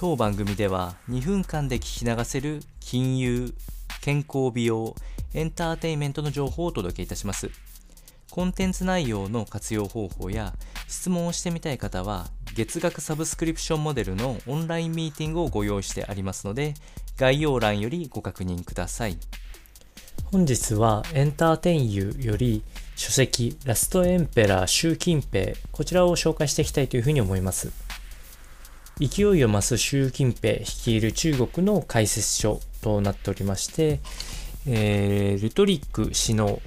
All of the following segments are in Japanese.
当番組では2分間で聞き流せる金融、健康美容、エンターテインメントの情報をお届けいたします。コンテンツ内容の活用方法や質問をしてみたい方は月額サブスクリプションモデルのオンラインミーティングをご用意してありますので概要欄よりご確認ください。本日はエンターテインユーより書籍ラストエンペラー習近平こちらを紹介していきたいというふうに思います。勢いを増す習近平率いる中国の解説書となっておりまして、えー、ルトリック氏の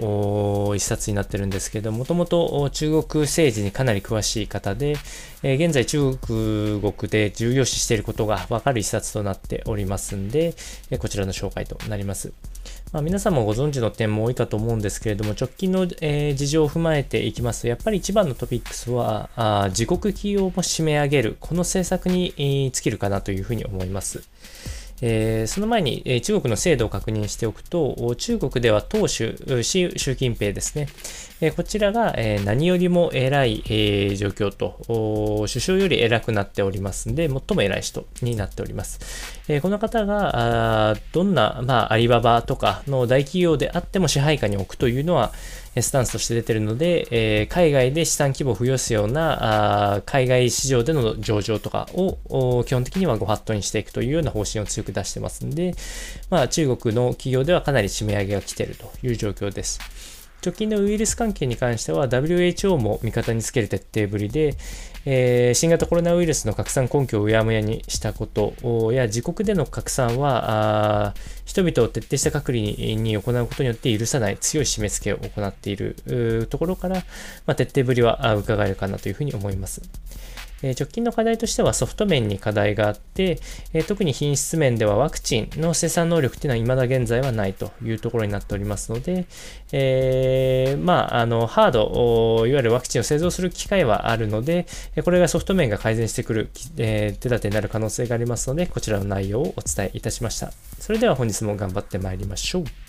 一冊になってるんですけどもともと中国政治にかなり詳しい方で、えー、現在中国で重要視していることがわかる一冊となっておりますんで、えー、こちらの紹介となります。まあ、皆さんもご存知の点も多いかと思うんですけれども、直近の、えー、事情を踏まえていきますと、やっぱり一番のトピックスは、あ自国企業も締め上げる、この政策に、えー、尽きるかなというふうに思います。えー、その前に、えー、中国の制度を確認しておくと、中国では党首、習近平ですね。えー、こちらが、え何よりも偉い、え状況と、首相より偉くなっておりますんで、最も偉い人になっております。えこの方が、どんな、まあ、アリババとかの大企業であっても支配下に置くというのは、スタンスとして出てるので、え、海外で資産規模を増やすような海外市場での上場とかを基本的にはご法度にしていくというような方針を強く出してますんで、まあ、中国の企業ではかなり締め上げが来ているという状況です。直近のウイルス関係に関しては WHO も味方につける徹底ぶりで、えー、新型コロナウイルスの拡散根拠をうやむやにしたことや自国での拡散は人々を徹底した隔離に行うことによって許さない強い締め付けを行っているところから、まあ、徹底ぶりは伺えるかなというふうに思います。え直近の課題としてはソフト面に課題があって、え特に品質面ではワクチンの生産能力っていうのは未だ現在はないというところになっておりますので、えー、まあ、あの、ハード、いわゆるワクチンを製造する機会はあるので、これがソフト面が改善してくる、え、手立てになる可能性がありますので、こちらの内容をお伝えいたしました。それでは本日も頑張ってまいりましょう。